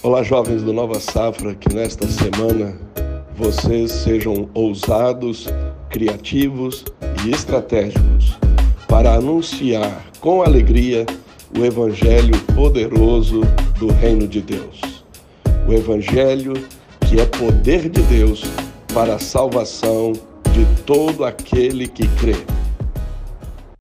Olá, jovens do Nova Safra, que nesta semana vocês sejam ousados, criativos e estratégicos para anunciar com alegria o Evangelho poderoso do Reino de Deus. O Evangelho que é poder de Deus para a salvação de todo aquele que crê.